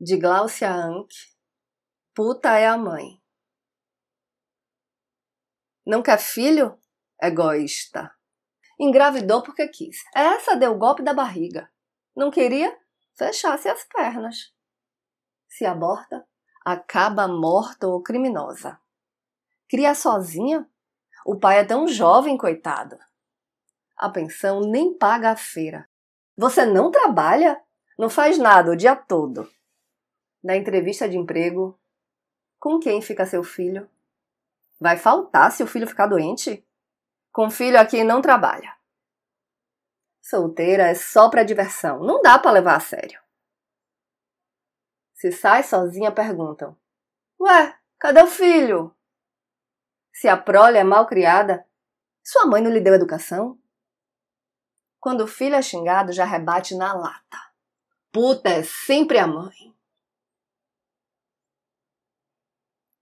de Glaucia Anck, Puta é a mãe. Não quer filho? Egoísta. Engravidou porque quis. Essa deu o golpe da barriga. Não queria? Fechasse as pernas. Se aborta, acaba morta ou criminosa. Cria sozinha? O pai é tão jovem, coitado. A pensão nem paga a feira. Você não trabalha? Não faz nada o dia todo. Na entrevista de emprego, com quem fica seu filho? Vai faltar se o filho ficar doente? Com filho aqui não trabalha. Solteira é só para diversão, não dá para levar a sério. Se sai sozinha, perguntam: Ué, cadê o filho? Se a prole é mal criada, sua mãe não lhe deu educação? Quando o filho é xingado, já rebate na lata. Puta é sempre a mãe.